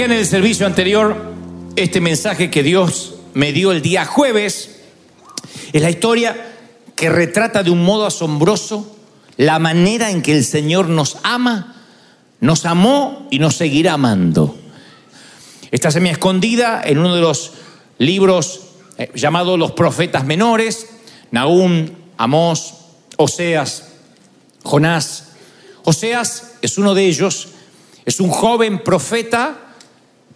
En el servicio anterior este mensaje que Dios me dio el día jueves. Es la historia que retrata de un modo asombroso la manera en que el Señor nos ama, nos amó y nos seguirá amando. Está semi escondida en uno de los libros eh, llamados Los Profetas Menores, Nahum, Amós, Oseas, Jonás. Oseas es uno de ellos, es un joven profeta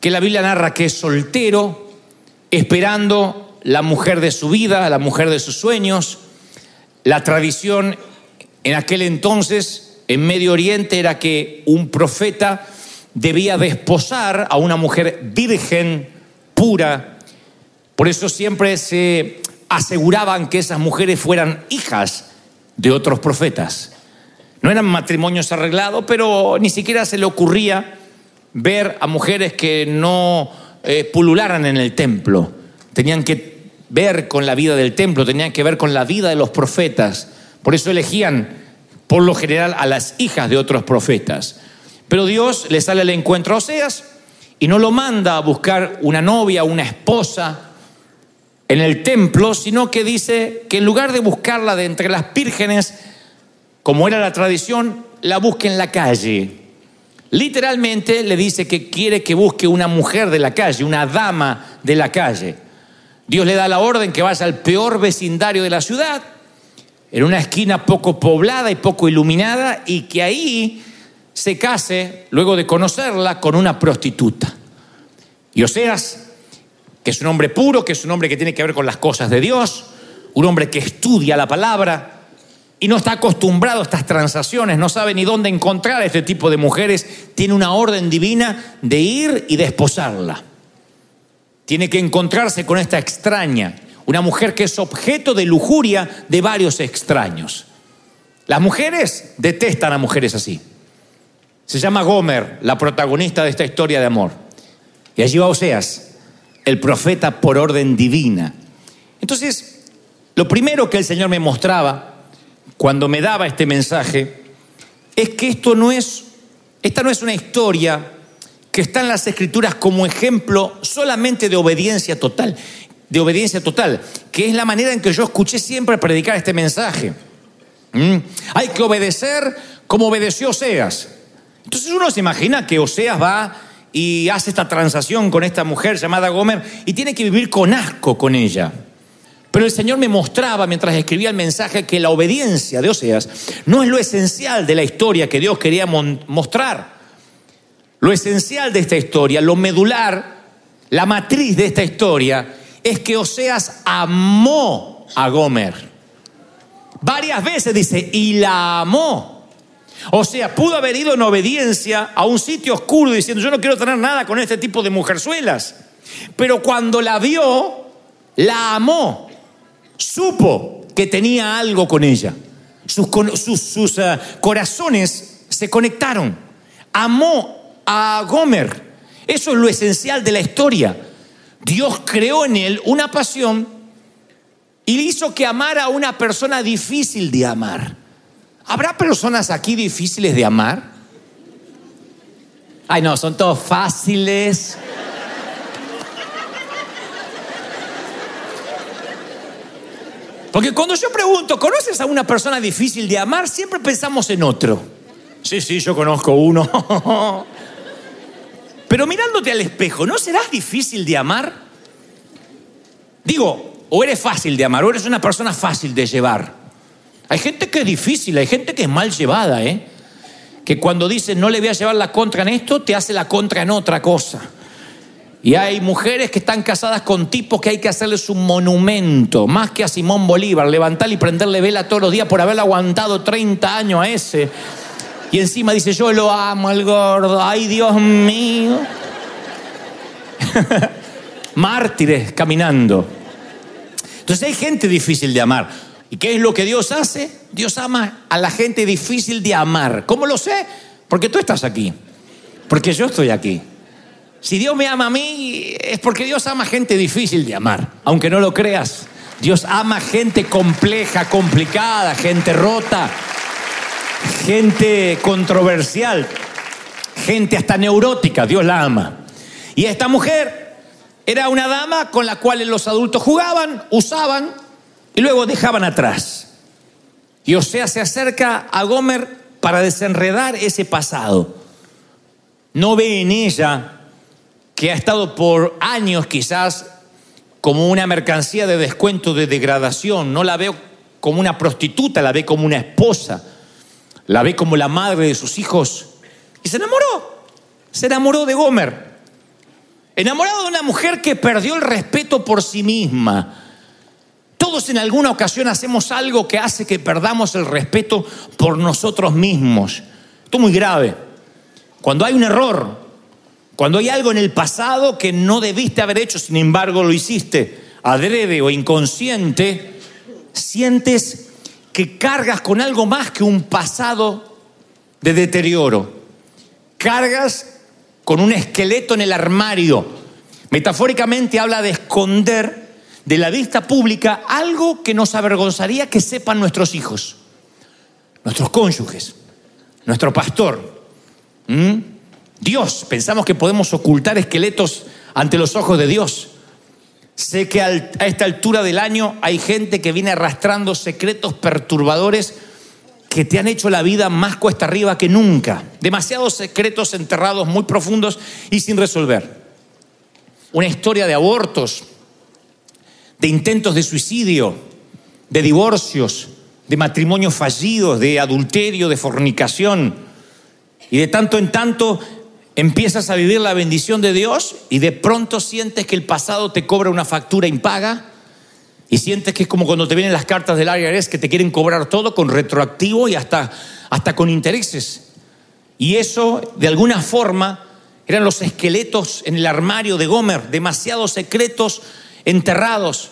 que la Biblia narra que es soltero, esperando la mujer de su vida, la mujer de sus sueños. La tradición en aquel entonces en Medio Oriente era que un profeta debía desposar a una mujer virgen, pura. Por eso siempre se aseguraban que esas mujeres fueran hijas de otros profetas. No eran matrimonios arreglados, pero ni siquiera se le ocurría ver a mujeres que no eh, pulularan en el templo. Tenían que ver con la vida del templo, tenían que ver con la vida de los profetas. Por eso elegían, por lo general, a las hijas de otros profetas. Pero Dios le sale al encuentro a Oseas y no lo manda a buscar una novia, una esposa en el templo, sino que dice que en lugar de buscarla de entre las vírgenes, como era la tradición, la busque en la calle. Literalmente le dice que quiere que busque una mujer de la calle, una dama de la calle. Dios le da la orden que vaya al peor vecindario de la ciudad, en una esquina poco poblada y poco iluminada, y que ahí se case, luego de conocerla, con una prostituta. Y Oseas, que es un hombre puro, que es un hombre que tiene que ver con las cosas de Dios, un hombre que estudia la palabra y no está acostumbrado a estas transacciones, no sabe ni dónde encontrar a este tipo de mujeres, tiene una orden divina de ir y desposarla. Tiene que encontrarse con esta extraña, una mujer que es objeto de lujuria de varios extraños. Las mujeres detestan a mujeres así. Se llama Gomer, la protagonista de esta historia de amor. Y allí va Oseas, el profeta por orden divina. Entonces, lo primero que el Señor me mostraba cuando me daba este mensaje es que esto no es, esta no es una historia que está en las escrituras como ejemplo solamente de obediencia total, de obediencia total, que es la manera en que yo escuché siempre predicar este mensaje. ¿Mm? Hay que obedecer como obedeció Oseas. Entonces uno se imagina que Oseas va y hace esta transacción con esta mujer llamada Gomer y tiene que vivir con asco con ella. Pero el Señor me mostraba mientras escribía el mensaje que la obediencia de Oseas no es lo esencial de la historia que Dios quería mostrar. Lo esencial de esta historia, lo medular, la matriz de esta historia, es que Oseas amó a Gomer. Varias veces dice, y la amó. O sea, pudo haber ido en obediencia a un sitio oscuro diciendo, yo no quiero tener nada con este tipo de mujerzuelas. Pero cuando la vio, la amó. Supo que tenía algo con ella. Sus, eh, corazones se conectaron. Amó a Gomer. Eso es lo esencial de la historia. Dios creó en él una pasión y hizo que amara a una persona difícil de amar. ¿Habrá personas aquí difíciles de amar? Ay, no, son todos fáciles. Porque cuando yo pregunto, ¿conoces a una persona difícil de amar? Siempre pensamos en otro. Sí, sí, yo conozco uno. Pero mirándote al espejo, ¿no serás difícil de amar? Digo, o eres fácil de amar, o eres una persona fácil de llevar. Hay gente que es difícil, hay gente que es mal llevada, ¿eh? Que cuando dice no le voy a llevar la contra en esto, te hace la contra en otra cosa. Y hay mujeres que están casadas con tipos que hay que hacerles un monumento, más que a Simón Bolívar, levantarle y prenderle vela todos los días por haberle aguantado 30 años a ese. Y encima dice, yo lo amo al gordo, ay Dios mío. Mártires caminando. Entonces hay gente difícil de amar. ¿Y qué es lo que Dios hace? Dios ama a la gente difícil de amar. ¿Cómo lo sé? Porque tú estás aquí. Porque yo estoy aquí. Si Dios me ama a mí, es porque Dios ama gente difícil de amar. Aunque no lo creas. Dios ama gente compleja, complicada, gente rota, gente controversial, gente hasta neurótica. Dios la ama. Y esta mujer era una dama con la cual los adultos jugaban, usaban y luego dejaban atrás. Y Osea se acerca a Gomer para desenredar ese pasado. No ve en ella, que ha estado por años quizás como una mercancía de descuento, de degradación, no la veo como una prostituta, la ve como una esposa, la ve como la madre de sus hijos. Y se enamoró, se enamoró de Gomer. Enamorado de una mujer que perdió el respeto por sí misma. Todos en alguna ocasión hacemos algo que hace que perdamos el respeto por nosotros mismos. Esto es muy grave. Cuando hay un error, cuando hay algo en el pasado que no debiste haber hecho, sin embargo lo hiciste adrede o inconsciente, sientes que cargas con algo más que un pasado de deterioro. Cargas con un esqueleto en el armario. Metafóricamente habla de esconder de la vista pública algo que nos avergonzaría que sepan nuestros hijos, nuestros cónyuges, nuestro pastor. Dios, pensamos que podemos ocultar esqueletos ante los ojos de Dios. Sé que a esta altura del año hay gente que viene arrastrando secretos perturbadores que te han hecho la vida más cuesta arriba que nunca. Demasiados secretos enterrados muy profundos y sin resolver. Una historia de abortos, de intentos de suicidio, de divorcios, de matrimonios fallidos, de adulterio, de fornicación. Y de tanto en tanto empiezas a vivir la bendición de Dios y de pronto sientes que el pasado te cobra una factura impaga y sientes que es como cuando te vienen las cartas del IRS que te quieren cobrar todo con retroactivo y hasta, hasta con intereses. Y eso, de alguna forma, eran los esqueletos en el armario de Gomer, demasiados secretos enterrados.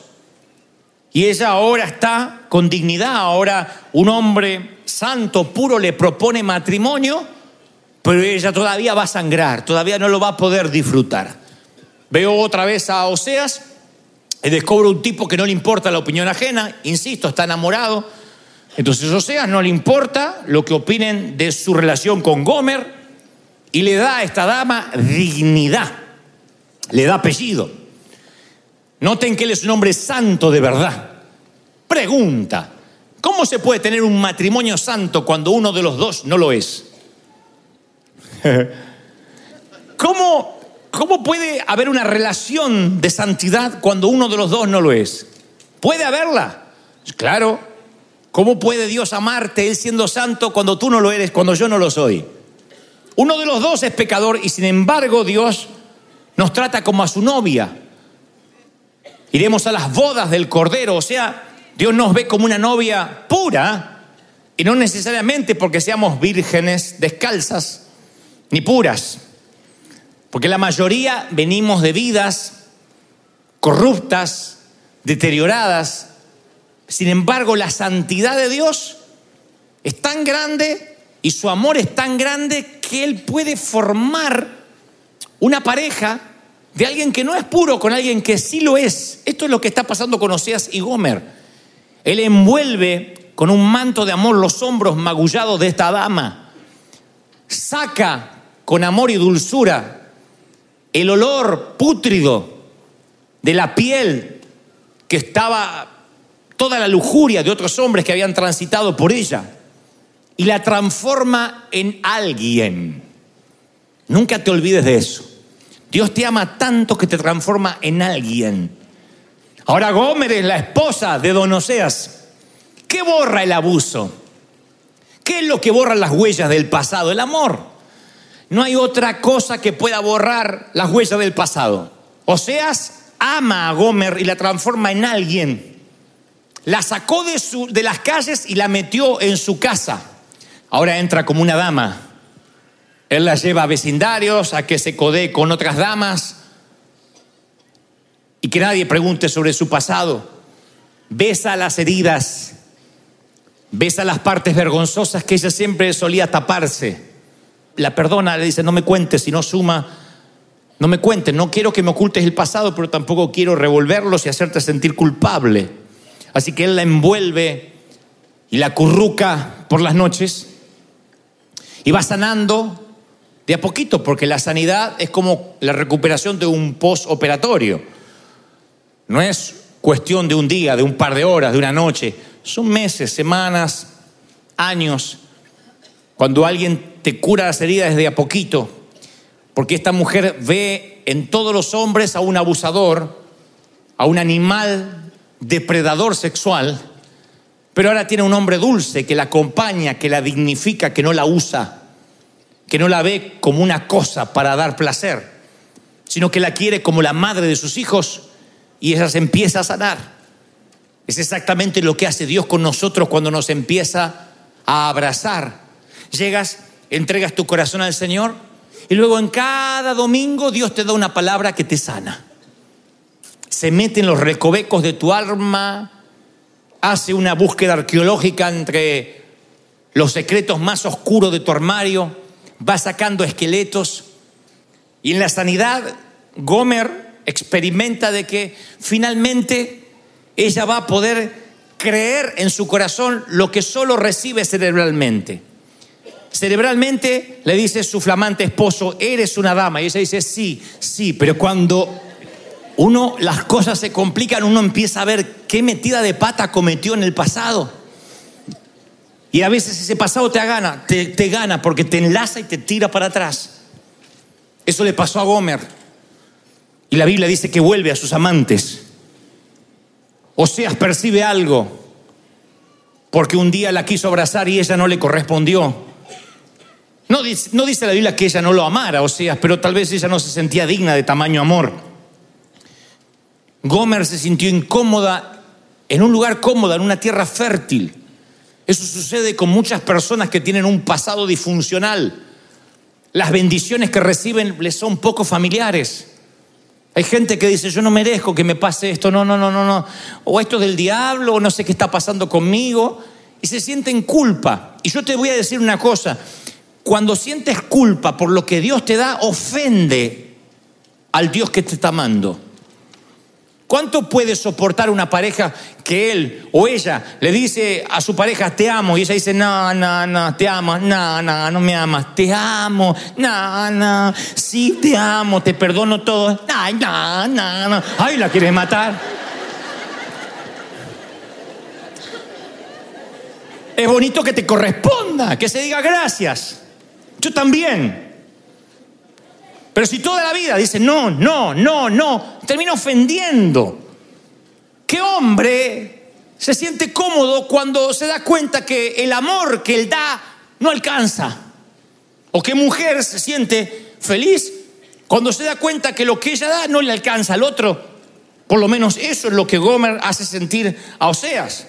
Y ella ahora está con dignidad, ahora un hombre santo, puro, le propone matrimonio pero ella todavía va a sangrar, todavía no lo va a poder disfrutar. Veo otra vez a Oseas y descubro un tipo que no le importa la opinión ajena, insisto, está enamorado. Entonces Oseas no le importa lo que opinen de su relación con Gomer y le da a esta dama dignidad, le da apellido. Noten que él es un hombre santo de verdad. Pregunta, ¿cómo se puede tener un matrimonio santo cuando uno de los dos no lo es? ¿Cómo, ¿Cómo puede haber una relación de santidad cuando uno de los dos no lo es? ¿Puede haberla? Claro. ¿Cómo puede Dios amarte, Él siendo santo, cuando tú no lo eres, cuando yo no lo soy? Uno de los dos es pecador y sin embargo Dios nos trata como a su novia. Iremos a las bodas del Cordero, o sea, Dios nos ve como una novia pura y no necesariamente porque seamos vírgenes descalzas, ni puras, porque la mayoría venimos de vidas corruptas, deterioradas. Sin embargo, la santidad de Dios es tan grande y su amor es tan grande que Él puede formar una pareja de alguien que no es puro con alguien que sí lo es. Esto es lo que está pasando con Oseas y Gomer. Él envuelve con un manto de amor los hombros magullados de esta dama. Saca con amor y dulzura el olor pútrido de la piel que estaba toda la lujuria de otros hombres que habían transitado por ella y la transforma en alguien. Nunca te olvides de eso. Dios te ama tanto que te transforma en alguien. Ahora Gómez es la esposa de Don Oseas. ¿Qué borra el abuso? ¿Qué es lo que borra las huellas del pasado? El amor. No hay otra cosa que pueda borrar las huellas del pasado. Oseas ama a Gomer y la transforma en alguien. La sacó de, de las calles y la metió en su casa. Ahora entra como una dama. Él la lleva a vecindarios, a que se codee con otras damas y que nadie pregunte sobre su pasado. Besa las heridas, besa las partes vergonzosas que ella siempre solía taparse la perdona, le dice, no me cuentes, si no suma, no me cuentes, no quiero que me ocultes el pasado, pero tampoco quiero revolverlos y hacerte sentir culpable. Así que él la envuelve y la curruca por las noches y va sanando de a poquito, porque la sanidad es como la recuperación de un postoperatorio. No es cuestión de un día, de un par de horas, de una noche. Son meses, semanas, años. Cuando alguien te cura las heridas de a poquito, porque esta mujer ve en todos los hombres a un abusador, a un animal depredador sexual, pero ahora tiene un hombre dulce que la acompaña, que la dignifica, que no la usa, que no la ve como una cosa para dar placer, sino que la quiere como la madre de sus hijos y ella se empieza a sanar. Es exactamente lo que hace Dios con nosotros cuando nos empieza a abrazar. Llegas, entregas tu corazón al Señor y luego en cada domingo Dios te da una palabra que te sana. Se mete en los recovecos de tu alma, hace una búsqueda arqueológica entre los secretos más oscuros de tu armario, va sacando esqueletos y en la sanidad Gomer experimenta de que finalmente ella va a poder creer en su corazón lo que solo recibe cerebralmente. Cerebralmente le dice su flamante esposo, eres una dama. Y ella dice, sí, sí, pero cuando uno, las cosas se complican, uno empieza a ver qué metida de pata cometió en el pasado. Y a veces ese pasado te gana, te, gana porque te enlaza y te tira para atrás. Eso le pasó a Gomer. Y la Biblia dice que vuelve a sus amantes. Oseas percibe algo porque un día la quiso abrazar y ella no le correspondió. No dice, la Biblia que ella no lo amara, Oseas, pero tal vez ella no se sentía digna de tamaño amor. Gomer se sintió incómoda en un lugar cómodo, en una tierra fértil. Eso sucede con muchas personas que tienen un pasado disfuncional. Las bendiciones que reciben les son poco familiares. Hay gente que dice, yo no merezco que me pase esto, no, no, no, no, no. O esto es del diablo, o no sé qué está pasando conmigo. Y se sienten culpa. Y yo te voy a decir una cosa, cuando sientes culpa por lo que Dios te da, ofende al Dios que te está amando. ¿Cuánto puede soportar una pareja que él o ella le dice a su pareja, te amo? Y ella dice, no, no, no, te amo, no, no, no me amas, te amo, no, no, sí te amo, te perdono todo, ay, no, no, no, ay, la quieres matar. Es bonito que te corresponda, que se diga gracias. Yo también. Pero si toda la vida dice no, no, no, no, termina ofendiendo. ¿Qué hombre se siente cómodo cuando se da cuenta que el amor que él da no alcanza? ¿O qué mujer se siente feliz cuando se da cuenta que lo que ella da no le alcanza al otro? Por lo menos eso es lo que Gomer hace sentir a Oseas.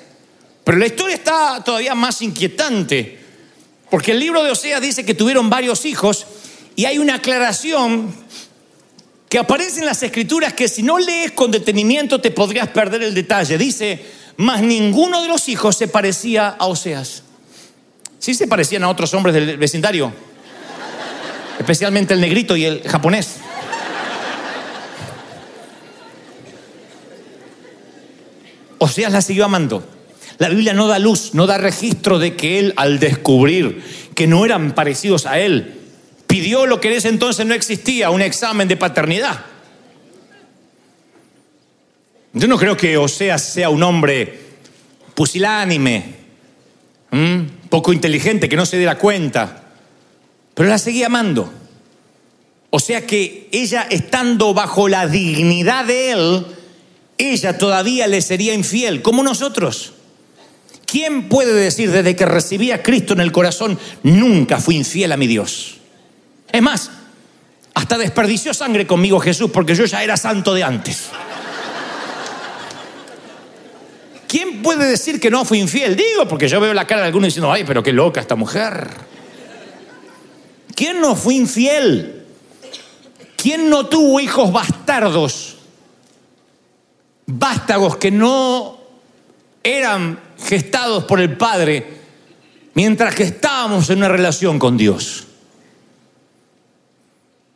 Pero la historia está todavía más inquietante, porque el libro de Oseas dice que tuvieron varios hijos y hay una aclaración que aparece en las escrituras que si no lees con detenimiento te podrías perder el detalle. Dice, mas ninguno de los hijos se parecía a Oseas. Sí se parecían a otros hombres del vecindario, especialmente el negrito y el japonés. Oseas la siguió amando. La Biblia no da luz, no da registro de que él al descubrir que no eran parecidos a él, pidió lo que en ese entonces no existía, un examen de paternidad. Yo no creo que Oseas sea un hombre pusilánime, poco inteligente, que no se diera cuenta, pero la seguía amando. O sea que ella, estando bajo la dignidad de él, ella todavía le sería infiel, como nosotros. ¿Quién puede decir desde que recibí a Cristo en el corazón, nunca fui infiel a mi Dios? Es más, hasta desperdició sangre conmigo Jesús porque yo ya era santo de antes. ¿Quién puede decir que no fui infiel? Digo, porque yo veo la cara de algunos diciendo, ay, pero qué loca esta mujer. ¿Quién no fue infiel? ¿Quién no tuvo hijos bastardos? Vástagos que no eran gestados por el Padre mientras que estábamos en una relación con Dios.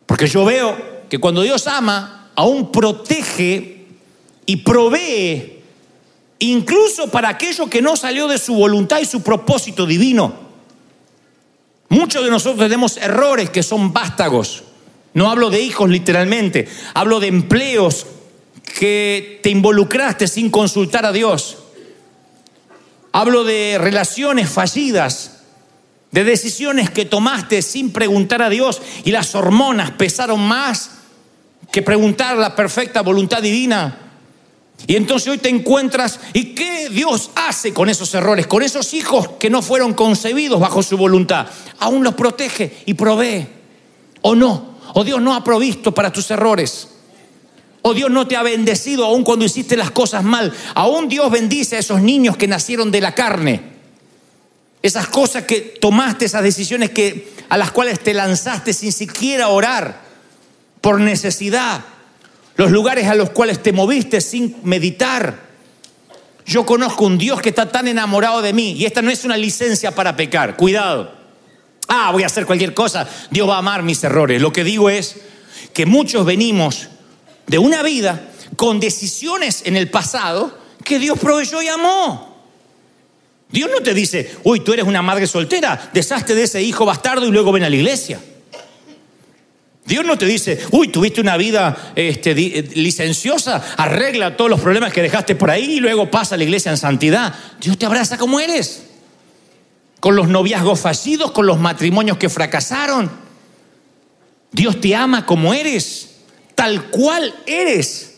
Porque yo veo que cuando Dios ama, aún protege y provee, incluso para aquello que no salió de su voluntad y su propósito divino. Muchos de nosotros tenemos errores que son vástagos. No hablo de hijos literalmente, hablo de empleos que te involucraste sin consultar a Dios. Hablo de relaciones fallidas, de decisiones que tomaste sin preguntar a Dios y las hormonas pesaron más que preguntar la perfecta voluntad divina. Y entonces hoy te encuentras, ¿y qué Dios hace con esos errores, con esos hijos que no fueron concebidos bajo su voluntad? Aún los protege y provee, o no, o Dios no ha provisto para tus errores. Dios no te ha bendecido aún cuando hiciste las cosas mal. Aún Dios bendice a esos niños que nacieron de la carne. Esas cosas que tomaste, esas decisiones que, a las cuales te lanzaste sin siquiera orar, por necesidad. Los lugares a los cuales te moviste sin meditar. Yo conozco un Dios que está tan enamorado de mí y esta no es una licencia para pecar. Cuidado. Ah, voy a hacer cualquier cosa. Dios va a amar mis errores. Lo que digo es que muchos venimos de una vida con decisiones en el pasado que Dios proveyó y amó. Dios no te dice, uy, tú eres una madre soltera, deshazte de ese hijo bastardo y luego ven a la iglesia. Dios no te dice, uy, tuviste una vida este, eh, licenciosa, arregla todos los problemas que dejaste por ahí y luego pasa a la iglesia en santidad. Dios te abraza como eres. Con los noviazgos fallidos, con los matrimonios que fracasaron. Dios te ama como eres tal cual eres.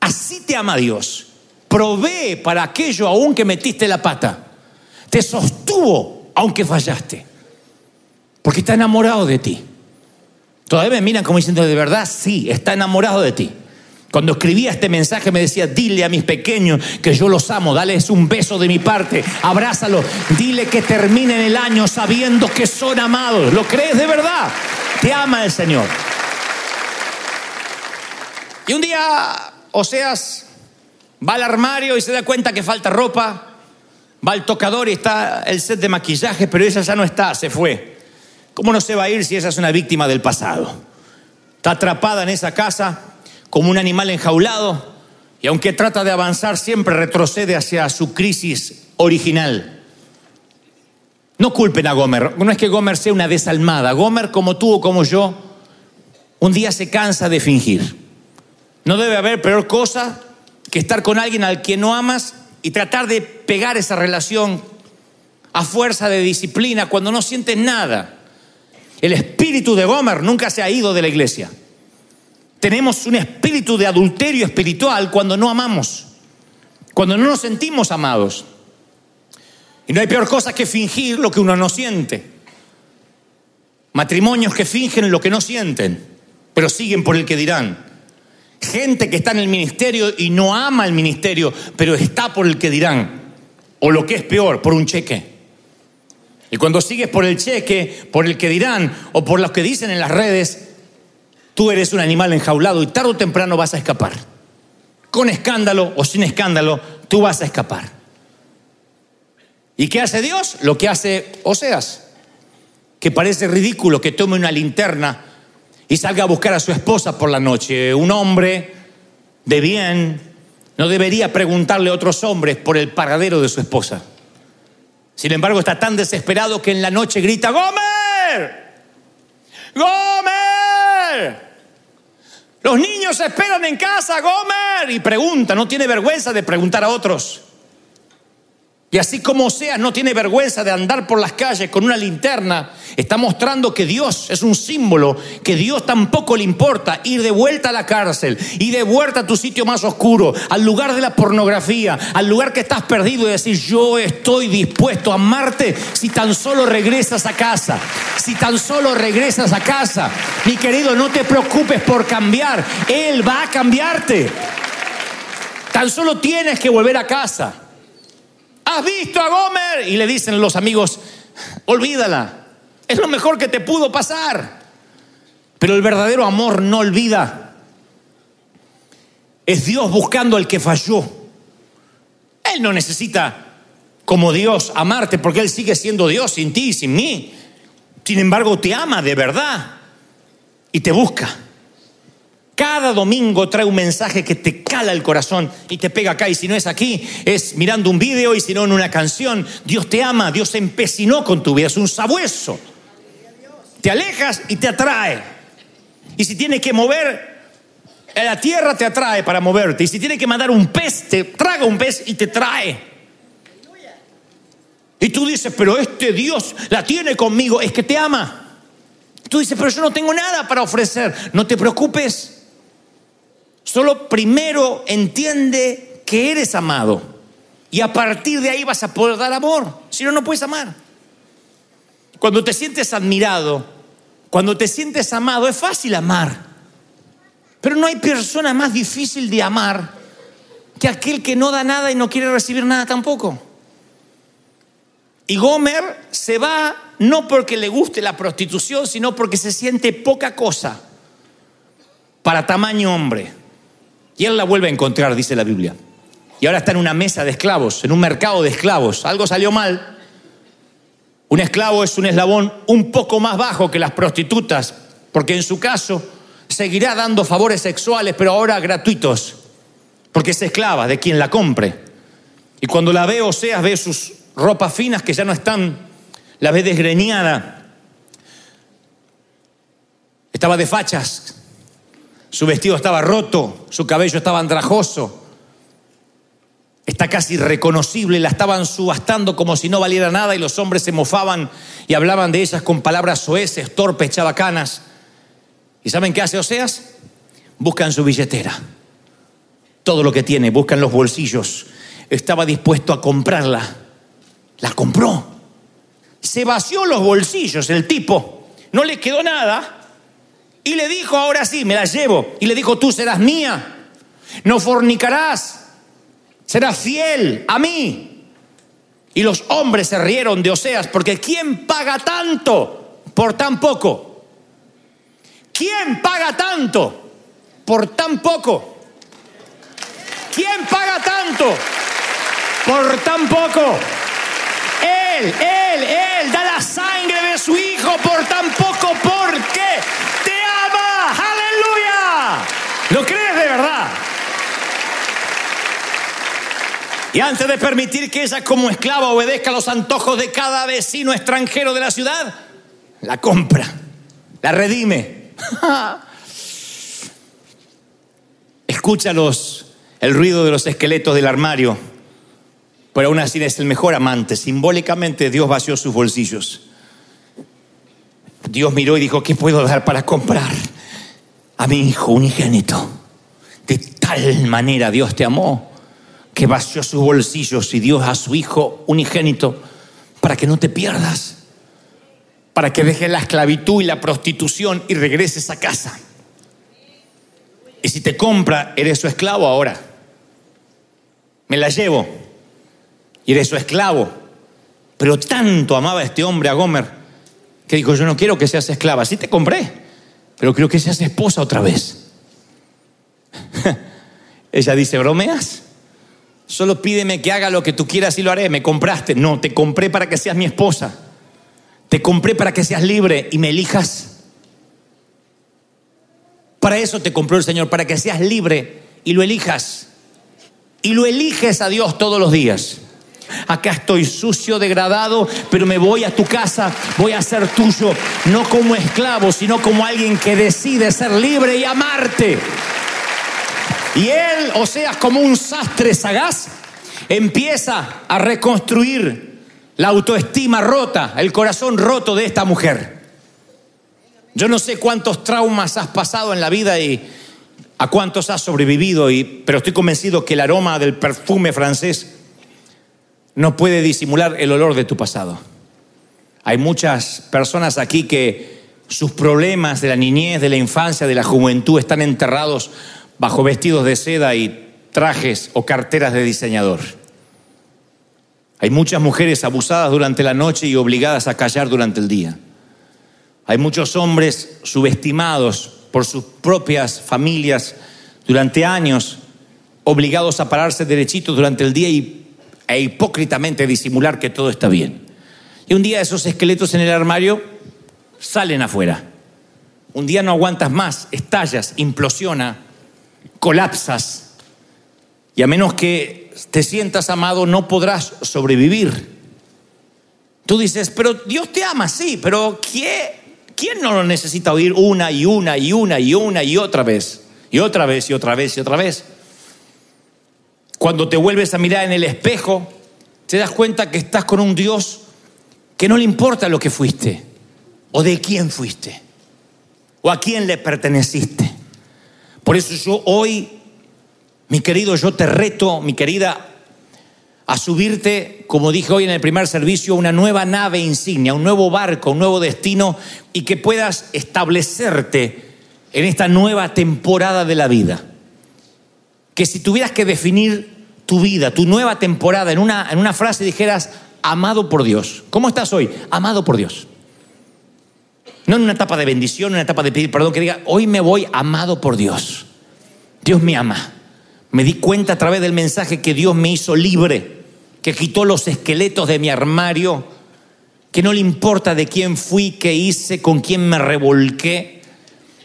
Así te ama Dios. Provee para aquello aún que metiste la pata. Te sostuvo aunque fallaste. Porque está enamorado de ti. Todavía me miran como diciendo, de verdad, sí, está enamorado de ti. Cuando escribía este mensaje me decía, dile a mis pequeños que yo los amo, dales un beso de mi parte, abrázalos, dile que terminen el año sabiendo que son amados. ¿Lo crees de verdad? Te ama el Señor. Y un día Oseas va al armario y se da cuenta que falta ropa, va al tocador y está el set de maquillaje, pero esa ya no está, se fue. ¿Cómo no se va a ir si esa es una víctima del pasado? Está atrapada en esa casa como un animal enjaulado y aunque trata de avanzar siempre retrocede hacia su crisis original. No culpen a Gomer, no es que Gomer sea una desalmada, Gomer como tú o como yo, un día se cansa de fingir. No debe haber peor cosa que estar con alguien al que no amas y tratar de pegar esa relación a fuerza de disciplina cuando no sientes nada. El espíritu de Gomer nunca se ha ido de la iglesia. Tenemos un espíritu de adulterio espiritual cuando no amamos, cuando no nos sentimos amados. Y no hay peor cosa que fingir lo que uno no siente. Matrimonios que fingen lo que no sienten, pero siguen por el que dirán. Gente que está en el ministerio y no ama el ministerio, pero está por el que dirán. O lo que es peor, por un cheque. Y cuando sigues por el cheque, por el que dirán o por los que dicen en las redes, tú eres un animal enjaulado y tarde o temprano vas a escapar. Con escándalo o sin escándalo, tú vas a escapar. ¿Y qué hace Dios? Lo que hace Oseas, que parece ridículo que tome una linterna y salga a buscar a su esposa por la noche. Un hombre de bien no debería preguntarle a otros hombres por el paradero de su esposa. Sin embargo, está tan desesperado que en la noche grita, Gomer, Gomer. Los niños esperan en casa, Gomer. Y pregunta, no tiene vergüenza de preguntar a otros. Y así como Oseas no tiene vergüenza de andar por las calles con una linterna, está mostrando que Dios es un símbolo, que Dios tampoco le importa ir de vuelta a la cárcel y de vuelta a tu sitio más oscuro, al lugar de la pornografía, al lugar que estás perdido y decir, yo estoy dispuesto a amarte si tan solo regresas a casa, si tan solo regresas a casa. Mi querido, no te preocupes por cambiar, Él va a cambiarte. Tan solo tienes que volver a casa. ¿Has visto a Gomer? Y le dicen los amigos, olvídala. Es lo mejor que te pudo pasar. Pero el verdadero amor no olvida. Es Dios buscando al que falló. Él no necesita, como Dios, amarte porque Él sigue siendo Dios sin ti y sin mí. Sin embargo, te ama de verdad y te busca. Cada domingo trae un mensaje que te cala el corazón y te pega acá. Y si no es aquí, es mirando un video y si no en una canción. Dios te ama, Dios se empecinó con tu vida, es un sabueso. Te alejas y te atrae. Y si tiene que mover la tierra, te atrae para moverte. Y si tiene que mandar un pez, te traga un pez y te trae. Y tú dices, pero este Dios la tiene conmigo, es que te ama. Tú dices, pero yo no tengo nada para ofrecer. No te preocupes. Solo primero entiende que eres amado. Y a partir de ahí vas a poder dar amor. Si no, no puedes amar. Cuando te sientes admirado, cuando te sientes amado, es fácil amar. Pero no hay persona más difícil de amar que aquel que no da nada y no quiere recibir nada tampoco. Y Gomer se va no porque le guste la prostitución, sino porque se siente poca cosa para tamaño hombre. Y él la vuelve a encontrar, dice la Biblia. Y ahora está en una mesa de esclavos, en un mercado de esclavos. Algo salió mal. Un esclavo es un eslabón un poco más bajo que las prostitutas, porque en su caso seguirá dando favores sexuales, pero ahora gratuitos, porque es esclava de quien la compre. Y cuando la ve Oseas, ve sus ropas finas que ya no están, la ve desgreñada. Estaba de fachas, su vestido estaba roto, su cabello estaba andrajoso. Está casi reconocible, la estaban subastando como si no valiera nada y los hombres se mofaban y hablaban de ellas con palabras soeces, torpes, chabacanas. ¿Y saben qué hace Oseas? Buscan su billetera. Todo lo que tiene, buscan los bolsillos. Estaba dispuesto a comprarla. La compró. Se vació los bolsillos el tipo. No le quedó nada y le dijo, ahora sí, me la llevo. Y le dijo, tú serás mía. No fornicarás. Serás fiel a mí. Y los hombres se rieron de Oseas, porque ¿quién paga tanto por tan poco? ¿Quién paga tanto por tan poco? ¿Quién paga tanto por tan poco? Él, él, da la sangre de su hijo por tan poco. ¿Por qué? ¿Lo crees de verdad? Y antes de permitir que ella como esclava obedezca los antojos de cada vecino extranjero de la ciudad, la compra, la redime. Escúchalos el ruido de los esqueletos del armario, pero aún así es el mejor amante. Simbólicamente Dios vació sus bolsillos. Dios miró y dijo, ¿qué puedo dar para comprar? a mi hijo unigénito. De tal manera Dios te amó que vació sus bolsillos y dio a su hijo unigénito para que no te pierdas, para que dejes la esclavitud y la prostitución y regreses a casa. Y si te compra, eres su esclavo ahora. Me la llevo y eres su esclavo. Pero tanto amaba este hombre a Gomer que dijo, yo no quiero que seas esclava. Sí te compré, pero creo que seas esposa otra vez. Ella dice, ¿bromeas? Solo pídeme que haga lo que tú quieras y lo haré. Me compraste. No, te compré para que seas mi esposa. Te compré para que seas libre y me elijas. Para eso te compró el Señor, para que seas libre y lo elijas. Y lo eliges a Dios todos los días acá estoy sucio, degradado, pero me voy a tu casa, voy a ser tuyo, no como esclavo, sino como alguien que decide ser libre y amarte. Y él, o sea, como un sastre sagaz, empieza a reconstruir la autoestima rota, el corazón roto de esta mujer. Yo no sé cuántos traumas has pasado en la vida y a cuántos has sobrevivido, y, pero estoy convencido que el aroma del perfume francés no puede disimular el olor de tu pasado. Hay muchas personas aquí que sus problemas de la niñez, de la infancia, de la juventud están enterrados bajo vestidos de seda y trajes o carteras de diseñador. Hay muchas mujeres abusadas durante la noche y obligadas a callar durante el día. Hay muchos hombres subestimados por sus propias familias durante años, obligados a pararse derechitos durante el día y e hipócritamente disimular que todo está bien. Y un día esos esqueletos en el armario salen afuera. un día no aguantas más, estallas, implosiona, colapsas. Y a menos que te sientas amado, no podrás sobrevivir. Tú dices, pero Dios te ama, sí, pero ¿quién, ¿quién no lo necesita oír una y una y una y una y otra vez? Y otra vez y otra vez y otra vez. Cuando te vuelves a mirar en el espejo, te das cuenta que estás con un Dios que no le importa lo que fuiste o de quién fuiste o a quién le perteneciste. Por eso yo hoy, mi querido, yo te reto, mi querida, a subirte, como dije hoy en el primer servicio, una nueva nave insignia, un nuevo barco, un nuevo destino y que puedas establecerte en esta nueva temporada de la vida. Que si tuvieras que definir tu vida, tu nueva temporada, en una, en una frase dijeras, amado por Dios. ¿Cómo estás hoy? Amado por Dios. No en una etapa de bendición, en una etapa de pedir perdón, que diga, hoy me voy amado por Dios. Dios me ama. Me di cuenta a través del mensaje que Dios me hizo libre, que quitó los esqueletos de mi armario, que no le importa de quién fui, qué hice, con quién me revolqué.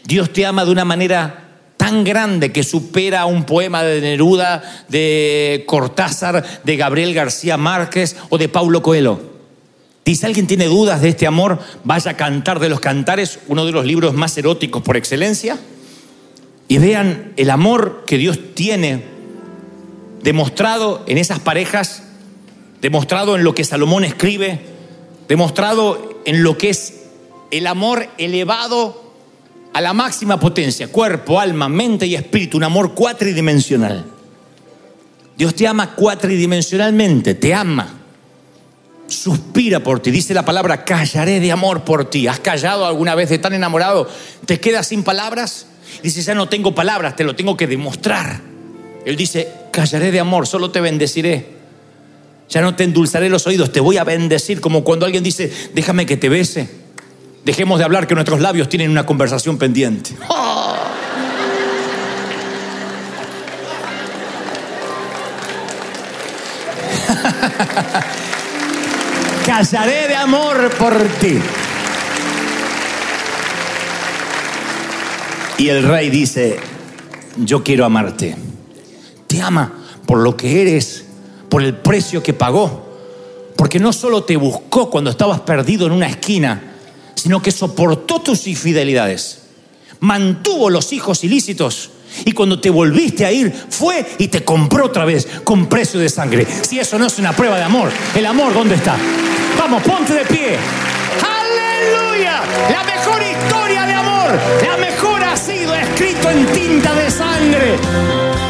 Dios te ama de una manera tan grande que supera un poema de Neruda, de Cortázar, de Gabriel García Márquez o de Paulo Coelho. Si alguien tiene dudas de este amor, vaya a Cantar de los Cantares, uno de los libros más eróticos por excelencia, y vean el amor que Dios tiene demostrado en esas parejas, demostrado en lo que Salomón escribe, demostrado en lo que es el amor elevado a la máxima potencia, cuerpo, alma, mente y espíritu, un amor cuatridimensional. Dios te ama cuatridimensionalmente, te ama suspira por ti. Dice la palabra, callaré de amor por ti. ¿Has callado alguna vez de tan enamorado? ¿Te quedas sin palabras? Dice, ya no tengo palabras, te lo tengo que demostrar. Él dice, callaré de amor, solo te bendeciré. Ya no te endulzaré los oídos, te voy a bendecir, como cuando alguien dice, déjame que te bese. Dejemos de hablar que nuestros labios tienen una conversación pendiente. callaré de amor por ti. Y el rey dice, yo quiero amarte. Te ama por lo que eres, por el precio que pagó. Porque no solo te buscó cuando estabas perdido en una esquina, sino que soportó tus infidelidades. Mantuvo los hijos ilícitos. Y cuando te volviste a ir, fue y te compró otra vez con precio de sangre. Si eso no es una prueba de amor, ¿el amor dónde está? Vamos, ponte de pie. Aleluya. La mejor historia de amor, la mejor ha sido escrito en tinta de sangre.